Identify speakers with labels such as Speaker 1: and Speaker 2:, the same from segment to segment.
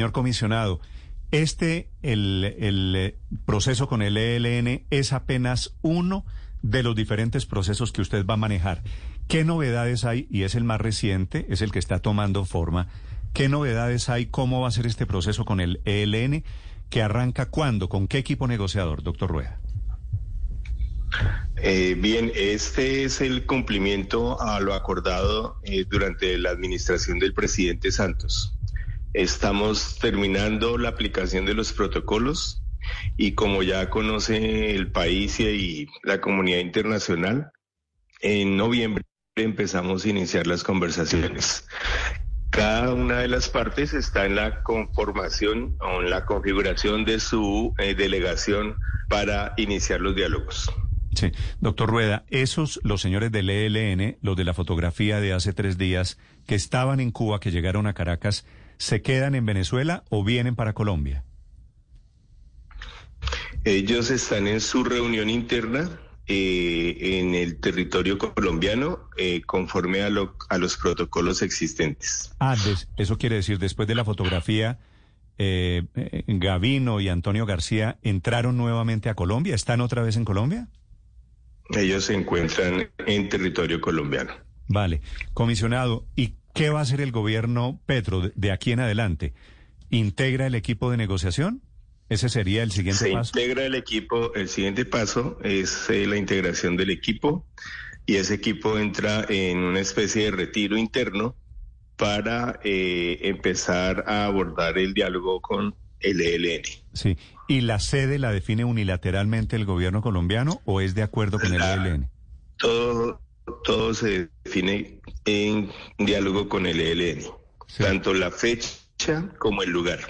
Speaker 1: Señor comisionado, este, el, el eh, proceso con el ELN es apenas uno de los diferentes procesos que usted va a manejar. ¿Qué novedades hay? Y es el más reciente, es el que está tomando forma. ¿Qué novedades hay? ¿Cómo va a ser este proceso con el ELN? ¿Que arranca cuándo? ¿Con qué equipo negociador, doctor Rueda?
Speaker 2: Eh, bien, este es el cumplimiento a lo acordado eh, durante la administración del presidente Santos. Estamos terminando la aplicación de los protocolos y como ya conoce el país y la comunidad internacional, en noviembre empezamos a iniciar las conversaciones. Cada una de las partes está en la conformación o en la configuración de su eh, delegación para iniciar los diálogos.
Speaker 1: Sí, doctor Rueda, esos, los señores del ELN, los de la fotografía de hace tres días, que estaban en Cuba, que llegaron a Caracas, ¿se quedan en Venezuela o vienen para Colombia?
Speaker 2: Ellos están en su reunión interna eh, en el territorio colombiano eh, conforme a, lo, a los protocolos existentes.
Speaker 1: Ah, eso quiere decir, después de la fotografía, eh, Gavino y Antonio García entraron nuevamente a Colombia. ¿Están otra vez en Colombia?
Speaker 2: Ellos se encuentran en territorio colombiano.
Speaker 1: Vale. Comisionado, ¿y qué va a hacer el gobierno Petro de aquí en adelante? ¿Integra el equipo de negociación? Ese sería el siguiente paso.
Speaker 2: Se integra el equipo, el siguiente paso es eh, la integración del equipo y ese equipo entra en una especie de retiro interno para eh, empezar a abordar el diálogo con el ELN.
Speaker 1: Sí, ¿y la sede la define unilateralmente el gobierno colombiano o es de acuerdo con el ELN?
Speaker 2: Todo, todo se define en diálogo con el ELN, tanto la fecha como el lugar.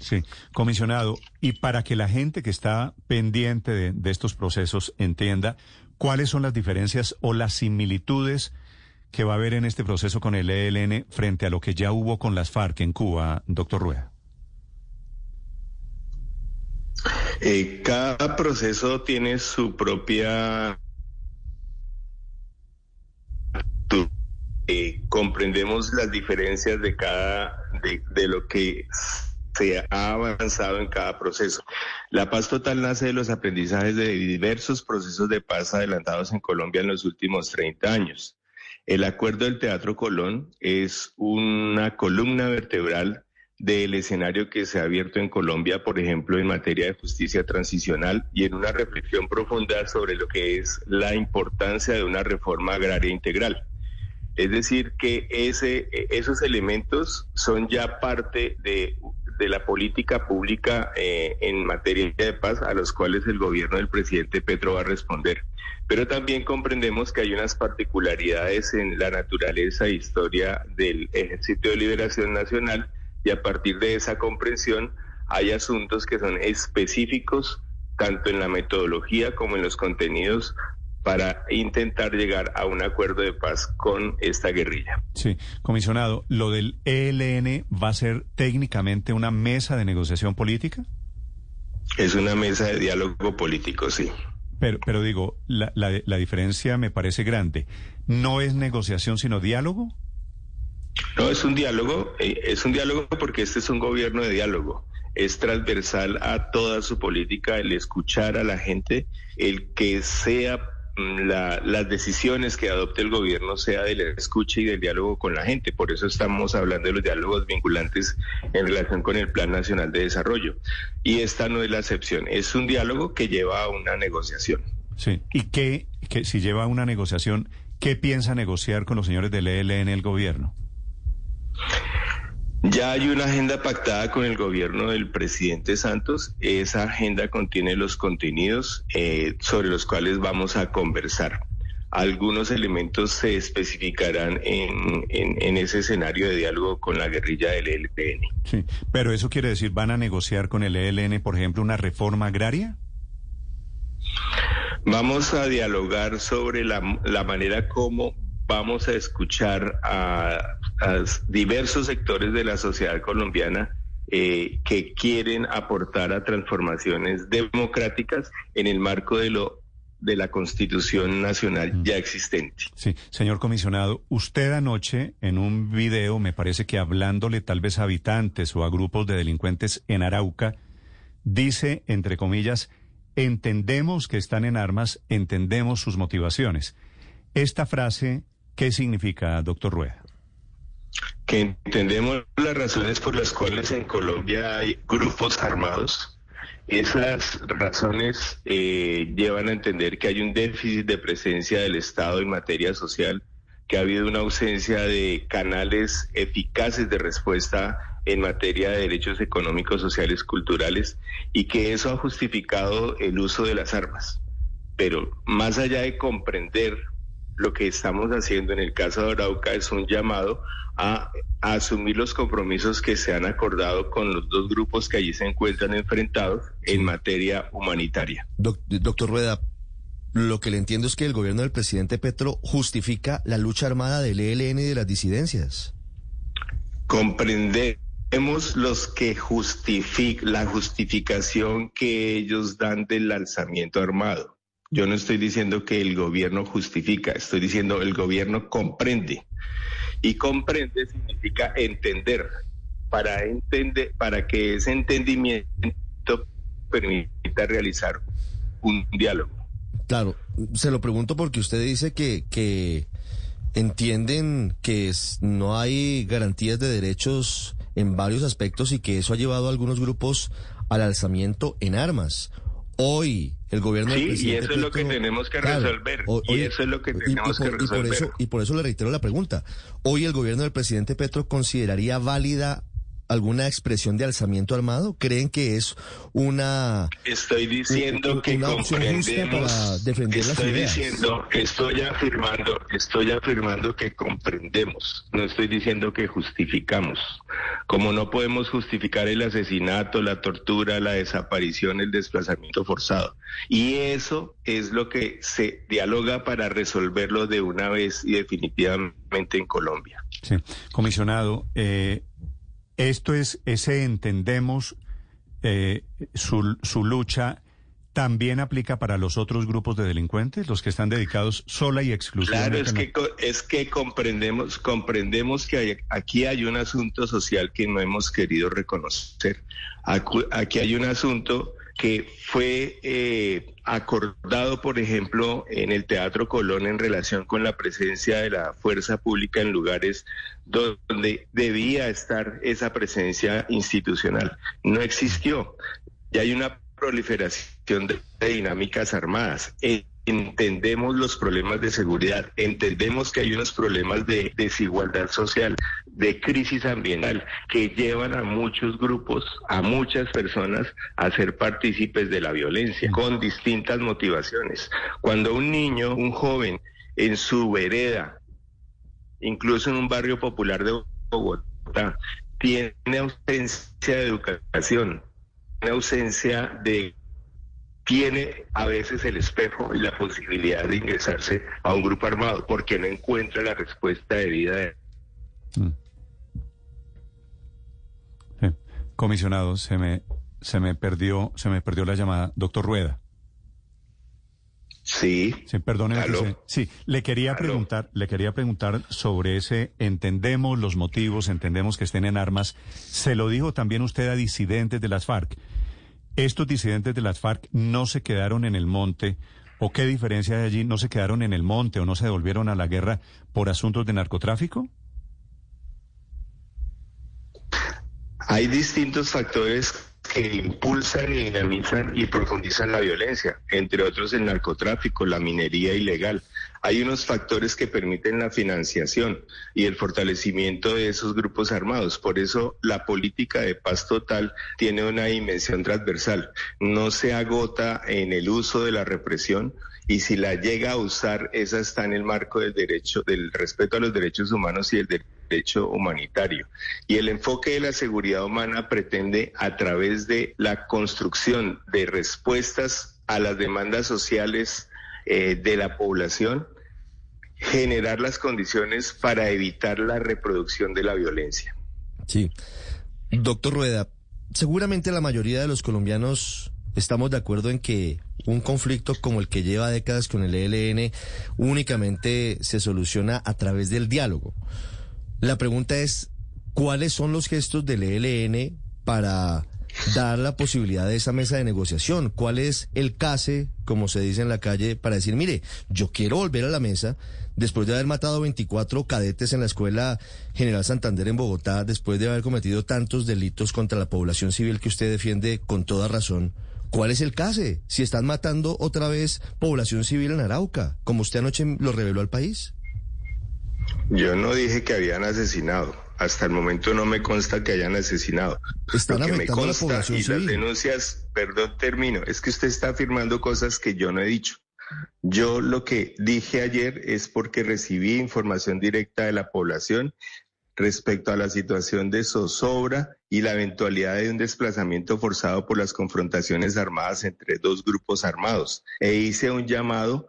Speaker 1: Sí, comisionado, y para que la gente que está pendiente de, estos procesos entienda cuáles son las diferencias o las similitudes que va a haber en este proceso con el ELN frente a lo que ya hubo con las FARC en Cuba, doctor Rueda.
Speaker 2: Eh, cada proceso tiene su propia... Eh, comprendemos las diferencias de cada, de, lo que se ha avanzado en cada proceso. La paz total nace de los aprendizajes de diversos procesos de paz adelantados en Colombia en los últimos 30 años. El acuerdo del Teatro Colón es una columna vertebral del escenario que se ha abierto en Colombia, por ejemplo, en materia de justicia transicional y en una reflexión profunda sobre lo que es la importancia de una reforma agraria integral. Es decir, que ese, esos elementos son ya parte de de la política pública eh, en materia de paz a los cuales el gobierno del presidente Petro va a responder. Pero también comprendemos que hay unas particularidades en la naturaleza e historia del Ejército de Liberación Nacional y a partir de esa comprensión hay asuntos que son específicos tanto en la metodología como en los contenidos para intentar llegar a un acuerdo de paz con esta guerrilla.
Speaker 1: Sí, comisionado, ¿lo del ELN va a ser técnicamente una mesa de negociación política?
Speaker 2: Es una mesa de diálogo político, sí.
Speaker 1: Pero, pero digo, la, la, diferencia me parece grande. ¿No es negociación sino diálogo?
Speaker 2: No, es un diálogo, eh, es un diálogo porque este es un gobierno de diálogo es transversal a toda su política el escuchar a la gente, el que sea Mm, las decisiones que adopte el gobierno sea del escucha y del diálogo con la gente. Por eso estamos hablando de los diálogos vinculantes en relación con el Plan Nacional de Desarrollo. Y esta no es la excepción, es un diálogo que lleva a una negociación.
Speaker 1: Sí, y qué, que si lleva a una negociación, ¿qué piensa negociar con los señores del ELN el gobierno?
Speaker 2: Ya hay una agenda pactada con el gobierno del presidente Santos. Esa agenda contiene los contenidos eh, sobre los cuales vamos a conversar. Algunos elementos se especificarán en, en, ese escenario de diálogo con la guerrilla del ELN.
Speaker 1: Sí, pero eso quiere decir, ¿van a negociar con el ELN, por ejemplo, una reforma agraria?
Speaker 2: Vamos a dialogar sobre la, la manera como vamos a escuchar a, diversos sectores de la sociedad colombiana eh, que quieren aportar a transformaciones democráticas en el marco de lo de la Constitución Nacional ya existente.
Speaker 1: Sí, señor comisionado, usted anoche en un video, me parece que hablándole tal vez a habitantes o a grupos de delincuentes en Arauca, dice, entre comillas, entendemos que están en armas, entendemos sus motivaciones. Esta frase, ¿qué significa, doctor Rueda?
Speaker 2: Que entendemos las razones por las cuales en Colombia hay grupos armados esas razones eh, llevan a entender que hay un déficit de presencia del Estado en materia social, que ha habido una ausencia de canales eficaces de respuesta en materia de derechos económicos, sociales, culturales, y que eso ha justificado el uso de las armas. Pero más allá de comprender lo que estamos haciendo en el caso de Arauca es un llamado a, asumir los compromisos que se han acordado con los dos grupos que allí se encuentran enfrentados en materia humanitaria.
Speaker 3: doctor Rueda, lo que le entiendo es que el gobierno del presidente Petro justifica la lucha armada del ELN y de las disidencias.
Speaker 2: Comprendemos los que justifican la justificación que ellos dan del alzamiento armado. Yo no estoy diciendo que el gobierno justifica, estoy diciendo el gobierno comprende. Y comprende significa entender. Para entender, para que ese entendimiento permita realizar un diálogo.
Speaker 3: Claro, se lo pregunto porque usted dice que, que entienden que no hay garantías de derechos en varios aspectos y que eso ha llevado a algunos grupos al alzamiento en armas. Hoy el gobierno
Speaker 2: sí, y eso es lo que tenemos que resolver. y eso es lo que tenemos que resolver.
Speaker 3: por, eso, y por eso le reitero la pregunta. Hoy el gobierno del presidente Petro consideraría válida alguna expresión de alzamiento armado? ¿Creen que es una
Speaker 2: Estoy diciendo que comprendemos defender estoy diciendo, estoy afirmando, estoy afirmando que comprendemos. No estoy diciendo que justificamos. Como no podemos justificar el asesinato, la tortura, la desaparición, el desplazamiento forzado. Y eso es lo que se dialoga para resolverlo de una vez y definitivamente en Colombia.
Speaker 1: Sí, comisionado, eh, esto es, ese entendemos eh, su, su lucha también aplica para los otros grupos de delincuentes, los que están dedicados sola y exclusivamente.
Speaker 2: Claro, es que, es que comprendemos, comprendemos que aquí hay un asunto social que no hemos querido reconocer. Aquí hay un asunto que fue eh, acordado, por ejemplo, en el Teatro Colón en relación con la presencia de la fuerza pública en lugares donde debía estar esa presencia institucional. No existió. Y hay una proliferación de, dinámicas armadas entendemos los problemas de seguridad, entendemos que hay unos problemas de desigualdad social, de crisis ambiental, que llevan a muchos grupos, a muchas personas a ser partícipes de la violencia, con distintas motivaciones. Cuando un niño, un joven, en su vereda, incluso en un barrio popular de Bogotá, tiene ausencia de educación, tiene ausencia de tiene a veces el espejo y la posibilidad de ingresarse a un grupo armado porque no encuentra la respuesta debida. De... Mm.
Speaker 1: Comisionado, se me, se me perdió, se me perdió la llamada. Doctor Rueda.
Speaker 2: Sí.
Speaker 1: Sí, perdóneme. sí, le quería preguntar, le quería preguntar sobre ese entendemos los motivos, entendemos que estén en armas. Se lo dijo también usted a disidentes de las FARC. ¿Estos disidentes de las FARC no se quedaron en el monte? ¿O qué diferencia hay allí? ¿No se quedaron en el monte o no se devolvieron a la guerra por asuntos de narcotráfico?
Speaker 2: Hay distintos factores que impulsan, dinamizan y profundizan la violencia, entre otros el narcotráfico, la minería ilegal. Hay unos factores que permiten la financiación y el fortalecimiento de esos grupos armados. Por eso la política de paz total tiene una dimensión transversal. No se agota en el uso de la represión, y si la llega a usar, esa está en el marco del derecho, del respeto a los derechos humanos y el derecho humanitario. Y el enfoque de la seguridad humana pretende, a través de la construcción de respuestas a las demandas sociales eh, de la población, generar las condiciones para evitar la reproducción de la violencia.
Speaker 3: Sí. Doctor Rueda, seguramente la mayoría de los colombianos estamos de acuerdo en que un conflicto como el que lleva décadas con el ELN únicamente se soluciona a través del diálogo. La pregunta es, ¿cuáles son los gestos del ELN para dar la posibilidad de esa mesa de negociación? ¿Cuál es el case, como se dice en la calle, para decir, mire, yo quiero volver a la mesa después de haber matado 24 cadetes en la escuela General Santander en Bogotá, después de haber cometido tantos delitos contra la población civil que usted defiende con toda razón? ¿Cuál es el case? Si están matando otra vez población civil en Arauca, como usted anoche lo reveló al país.
Speaker 2: Yo no dije que habían asesinado. Hasta el momento no me consta que hayan asesinado.
Speaker 3: Están
Speaker 2: Lo que me
Speaker 3: la
Speaker 2: consta
Speaker 3: población
Speaker 2: y las
Speaker 3: civil.
Speaker 2: denuncias, perdón, termino, es que usted está afirmando cosas que yo no he dicho. Yo lo que dije ayer es porque recibí información directa de la población respecto a la situación de zozobra y la eventualidad de un desplazamiento forzado por las confrontaciones armadas entre dos grupos armados. E hice un llamado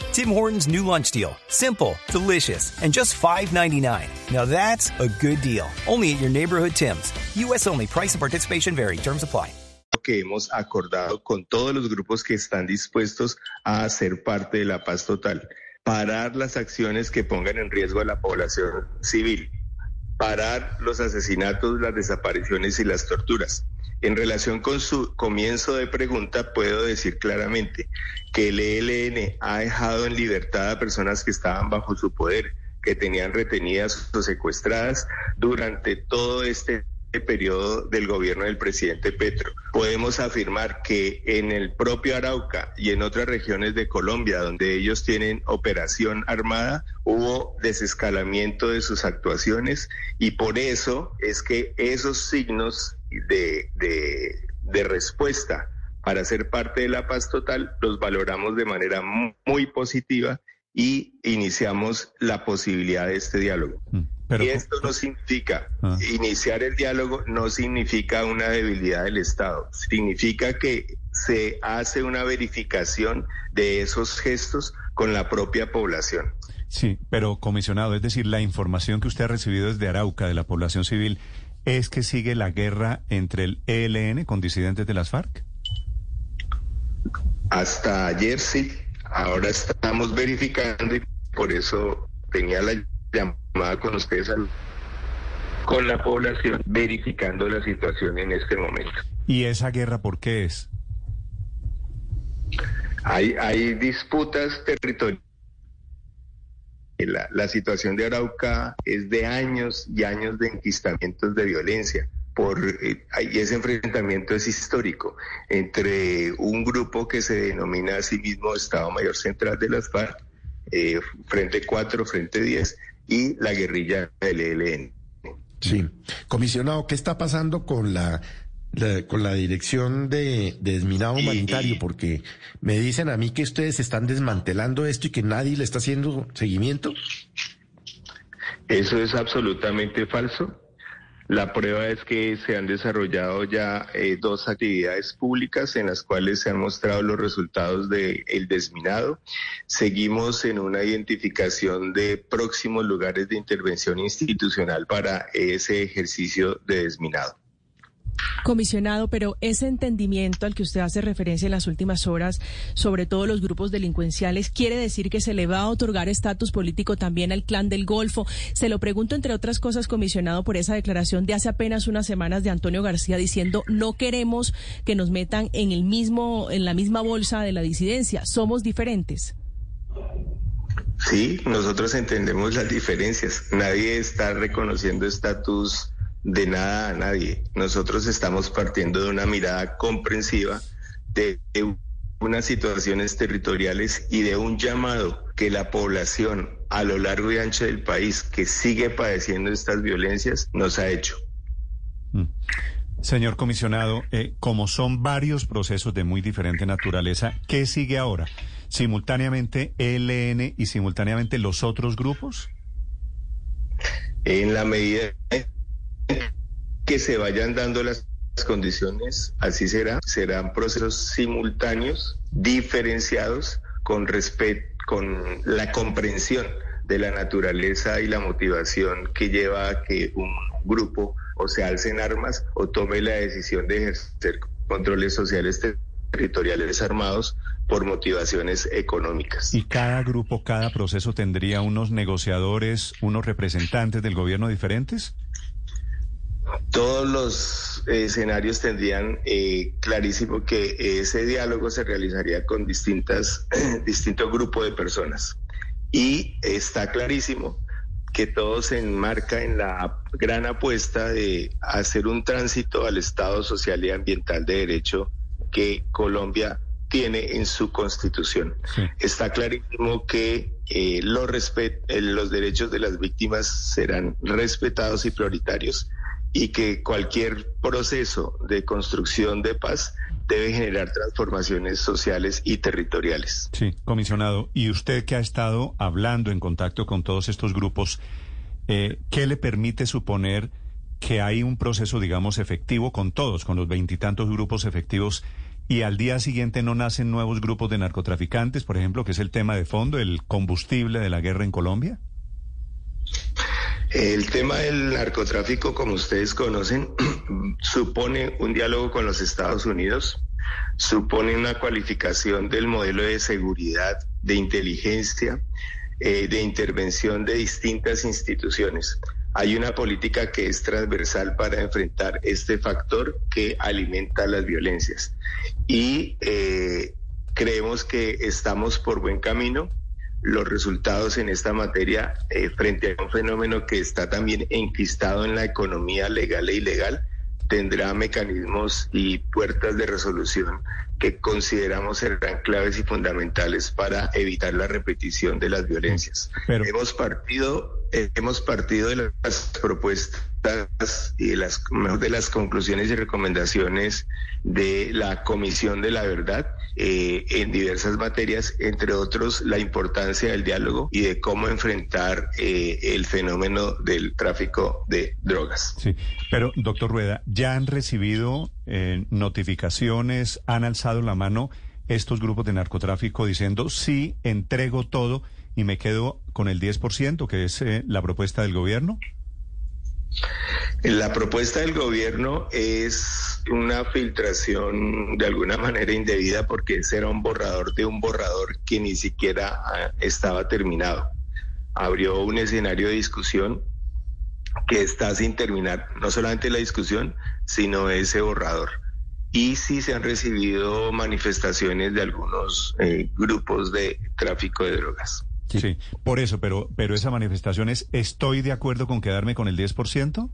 Speaker 4: Tim Hortons' new lunch deal. Simple, delicious, and just $5.99. Now that's a good deal. Only at your neighborhood Tim's. U.S. only. Price and participation vary. Terms apply.
Speaker 2: que hemos acordado con todos los grupos que están dispuestos a ser parte de la paz total. Parar las acciones que pongan en riesgo a la población civil. Parar los asesinatos, las desapariciones y las torturas. En relación con su comienzo de pregunta, puedo decir claramente que el ELN ha dejado en libertad a personas que estaban bajo su poder, que tenían retenidas o secuestradas durante todo este periodo del gobierno del presidente Petro. Podemos afirmar que en el propio Arauca y en otras regiones de Colombia, donde ellos tienen operación armada, hubo desescalamiento de sus actuaciones y por eso es que esos signos de, de, de respuesta para ser parte de la paz total los valoramos de manera muy positiva y iniciamos la posibilidad de este diálogo.
Speaker 1: Mm, Pero,
Speaker 2: y esto no significa,
Speaker 1: Ah.
Speaker 2: iniciar el diálogo no significa una debilidad del Estado, significa que se hace una verificación de esos gestos con la propia población.
Speaker 1: sí, pero comisionado, es decir, la información que usted ha recibido desde Arauca de la población civil es que sigue la guerra entre el ELN con disidentes de las FARC.
Speaker 2: Hasta ayer sí, ahora estamos verificando y por eso tenía la llamada con ustedes al- con la población verificando la situación en este momento.
Speaker 1: ¿Y esa guerra por qué es?
Speaker 2: Hay, hay disputas territoriales. La, la situación de Arauca es de años y años de enquistamientos de violencia. Por, eh, y ese enfrentamiento es histórico entre un grupo que se denomina a sí mismo Estado Mayor Central de las FARC, eh, Frente 4, Frente 10, y la guerrilla del ELN.
Speaker 5: Sí. Comisionado, ¿qué está pasando con la, la- con la dirección de, de desminado humanitario? Porque me dicen a mí que ustedes están desmantelando esto y que nadie le está haciendo seguimiento.
Speaker 2: Eso es absolutamente falso. La prueba es que se han desarrollado ya eh, dos actividades públicas en las cuales se han mostrado los resultados del desminado. Seguimos en una identificación de próximos lugares de intervención institucional para ese ejercicio de desminado.
Speaker 6: Comisionado, pero ese entendimiento al que usted hace referencia en las últimas horas, sobre todo los grupos delincuenciales, quiere decir que se le va a otorgar estatus político también al clan del Golfo. Se lo pregunto, entre otras cosas, comisionado, por esa declaración de hace apenas unas semanas de Antonio García diciendo no queremos que nos metan en el mismo, en la misma bolsa de la disidencia. Somos diferentes.
Speaker 2: Sí, nosotros entendemos las diferencias. Nadie está reconociendo estatus de nada a nadie. Nosotros estamos partiendo de una mirada comprensiva de unas situaciones territoriales y de un llamado que la población a lo largo y ancho del país que sigue padeciendo estas violencias nos ha hecho.
Speaker 1: Mm. Señor comisionado, eh, como son varios procesos de muy diferente naturaleza, ¿qué sigue ahora? simultáneamente ELN y simultáneamente los otros grupos?
Speaker 2: En la medida que se vayan dando las condiciones, así será. Serán procesos simultáneos, diferenciados, con respeto, con la comprensión de la naturaleza y la motivación que lleva a que un grupo o se alce en armas o tome la decisión de ejercer controles sociales territoriales armados por motivaciones económicas.
Speaker 1: ¿Y cada grupo, cada proceso tendría unos negociadores, unos representantes del gobierno diferentes?
Speaker 2: Todos los escenarios tendrían eh, clarísimo que ese diálogo se realizaría con distintas, distintos grupos de personas. Y está clarísimo que todo se enmarca en la gran apuesta de hacer un tránsito al Estado social y ambiental de derecho que Colombia tiene en su constitución. Está clarísimo que eh, los, eh, los derechos de las víctimas serán respetados y prioritarios y que cualquier proceso de construcción de paz debe generar transformaciones sociales y territoriales.
Speaker 1: Sí, comisionado. Y usted que ha estado hablando en contacto con todos estos grupos, eh, ¿qué le permite suponer que hay un proceso, digamos, efectivo con todos, con los veintitantos grupos efectivos, y al día siguiente no nacen nuevos grupos de narcotraficantes, por ejemplo, que es el tema de fondo, el combustible de la guerra en Colombia?
Speaker 2: El tema del narcotráfico, como ustedes conocen, supone un diálogo con los Estados Unidos, supone una cualificación del modelo de seguridad, de inteligencia, eh, de intervención de distintas instituciones. Hay una política que es transversal para enfrentar este factor que alimenta las violencias. Y eh, creemos que estamos por buen camino los resultados en esta materia eh, frente a un fenómeno que está también enquistado en la economía legal e ilegal, tendrá mecanismos y puertas de resolución que consideramos serán claves y fundamentales para evitar la repetición de las violencias. hemos partido, hemos partido de las propuestas y de las, de las conclusiones y recomendaciones de la Comisión de la Verdad eh, en diversas materias, entre otros la importancia del diálogo y de cómo enfrentar eh, el fenómeno del tráfico de drogas.
Speaker 1: Sí, pero doctor Rueda, ¿ya han recibido eh, notificaciones, han alzado la mano estos grupos de narcotráfico diciendo sí, entrego todo y me quedo con el 10%, que es la propuesta del gobierno?
Speaker 2: La propuesta del gobierno es una filtración de alguna manera indebida porque ese era un borrador de un borrador que ni siquiera ah, estaba terminado. Abrió un escenario de discusión que está sin terminar, no solamente la discusión, sino ese borrador. Y sí se han recibido manifestaciones de algunos eh, grupos de tráfico de drogas.
Speaker 1: Sí. por eso, pero, pero esa manifestación es, ¿estoy de acuerdo con quedarme con el 10%?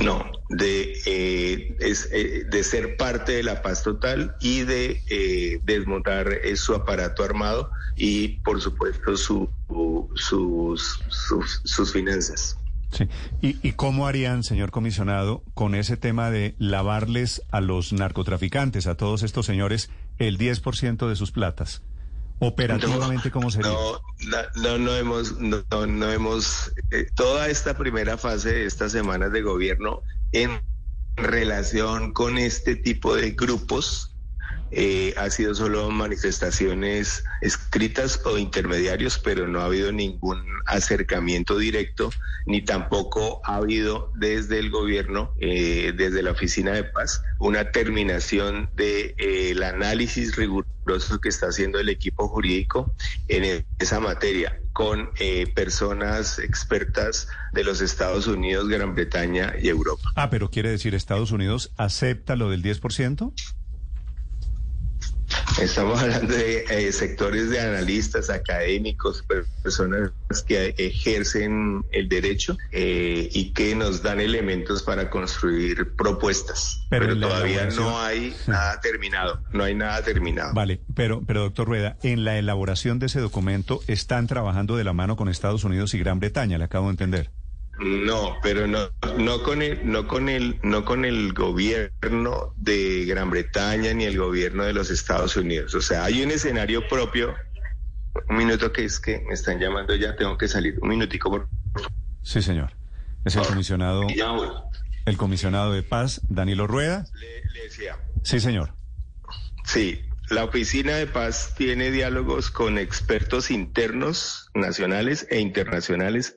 Speaker 2: No, de, eh, es, eh, de ser parte de la paz total y de eh, desmontar su aparato armado y, por supuesto, su, sus, sus, finanzas.
Speaker 1: Sí. ¿Y, ¿Y cómo harían, señor comisionado, con ese tema de lavarles a los narcotraficantes, a todos estos señores, el 10% de sus platas? Operativamente, ¿cómo sería?
Speaker 2: No, no, no, hemos, no, no hemos, eh, toda esta primera fase de estas semanas de gobierno en relación con este tipo de grupos eh, ha sido solo manifestaciones escritas o intermediarios, pero no ha habido ningún acercamiento directo, ni tampoco ha habido desde el gobierno, eh, desde la Oficina de Paz, una terminación del de, eh, análisis riguroso que está haciendo el equipo jurídico en esa materia con personas expertas de los Estados Unidos, Gran Bretaña y Europa.
Speaker 1: Ah, pero quiere decir Estados Unidos acepta lo del 10%?
Speaker 2: Estamos hablando de eh, sectores de analistas, académicos, personas que ejercen el derecho eh, y que nos dan elementos para construir propuestas. Pero, todavía no hay nada terminado, no hay nada terminado.
Speaker 1: Vale, pero, pero doctor Rueda, en la elaboración de ese documento están trabajando de la mano con Estados Unidos y Gran Bretaña, le acabo de entender.
Speaker 2: No, pero no, no con el, no con el, no con el gobierno de Gran Bretaña ni el gobierno de los Estados Unidos. O sea, hay un escenario propio. Un minuto que es que me están llamando ya, tengo que salir. Un minutico por
Speaker 1: Sí, señor. Es el comisionado, el comisionado de paz, Danilo Rueda.
Speaker 2: Le, decía.
Speaker 1: Sí, señor.
Speaker 2: Sí, la Oficina de Paz tiene diálogos con expertos internos, nacionales e internacionales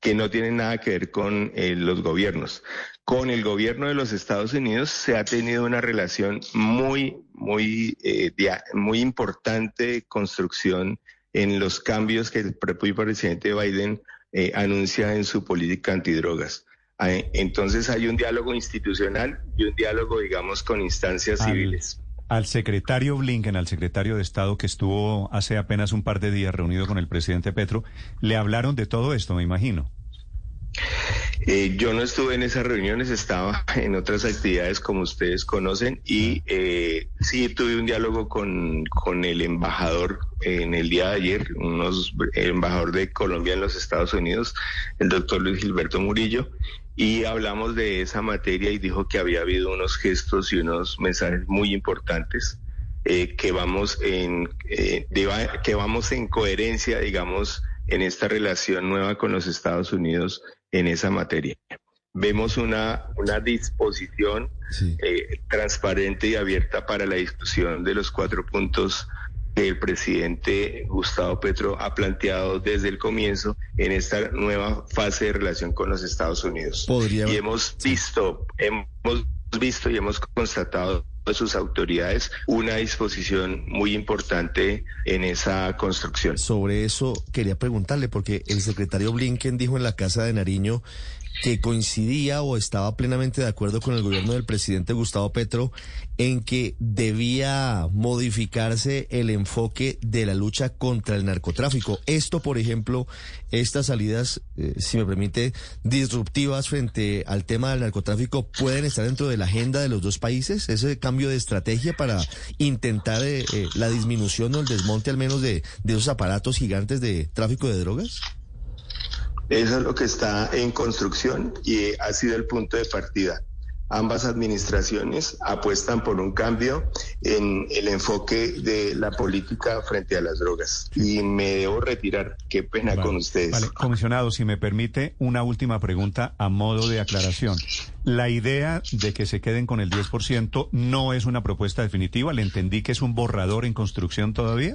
Speaker 2: que no tienen nada que ver con eh, los gobiernos. Con el gobierno de los Estados Unidos se ha tenido una relación muy, muy, eh, muy importante de construcción en los cambios que el propio presidente Biden eh, anuncia en su política antidrogas. Entonces hay un diálogo institucional y un diálogo, digamos, con instancias civiles.
Speaker 1: Al secretario Blinken, al secretario de Estado que estuvo hace apenas un par de días reunido con el presidente Petro, le hablaron de todo esto, me imagino.
Speaker 2: Eh, yo no estuve en esas reuniones, estaba en otras actividades como ustedes conocen y eh, sí tuve un diálogo con, con el embajador en el día de ayer, unos, el embajador de Colombia en los Estados Unidos, el doctor Luis Gilberto Murillo, y hablamos de esa materia y dijo que había habido unos gestos y unos mensajes muy importantes eh, que vamos en eh, que vamos en coherencia, digamos, en esta relación nueva con los Estados Unidos en esa materia. Vemos una, una disposición eh, transparente y abierta para la discusión de los cuatro puntos el presidente Gustavo Petro ha planteado desde el comienzo en esta nueva fase de relación con los Estados Unidos. Y hemos visto, hemos visto y hemos constatado de sus autoridades una disposición muy importante en esa construcción.
Speaker 3: Sobre eso quería preguntarle, porque el secretario Blinken dijo en la Casa de Nariño que coincidía o estaba plenamente de acuerdo con el gobierno del presidente Gustavo Petro en que debía modificarse el enfoque de la lucha contra el narcotráfico. Esto, por ejemplo, estas salidas, eh, si me permite, disruptivas frente al tema del narcotráfico, pueden estar dentro de la agenda de los dos países, ese cambio de estrategia para intentar eh, eh, la disminución o el desmonte al menos de, de esos aparatos gigantes de tráfico de drogas.
Speaker 2: Eso es lo que está en construcción y ha sido el punto de partida. Ambas administraciones apuestan por un cambio en el enfoque de la política frente a las drogas. Y me debo retirar. Qué pena con ustedes. Vale,
Speaker 1: comisionado, si me permite, una última pregunta a modo de aclaración. La idea de que se queden con el 10% no es una propuesta definitiva. Le entendí que es un borrador en construcción todavía.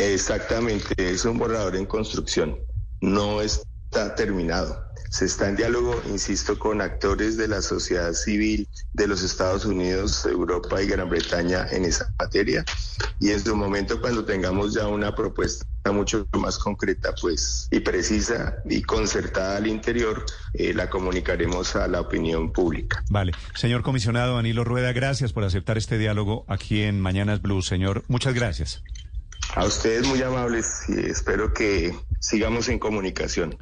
Speaker 2: Exactamente, es un borrador en construcción no está terminado. Se está en diálogo, insisto, con actores de la sociedad civil de los Estados Unidos, Europa y Gran Bretaña en esa materia. Y en su momento, cuando tengamos ya una propuesta mucho más concreta pues y precisa y concertada al interior eh, la comunicaremos a la opinión pública.
Speaker 1: Vale, señor comisionado Danilo Rueda, gracias por aceptar este diálogo aquí en Mañanas Blue, señor. Muchas gracias.
Speaker 2: A ustedes muy amables y espero que sigamos en comunicación.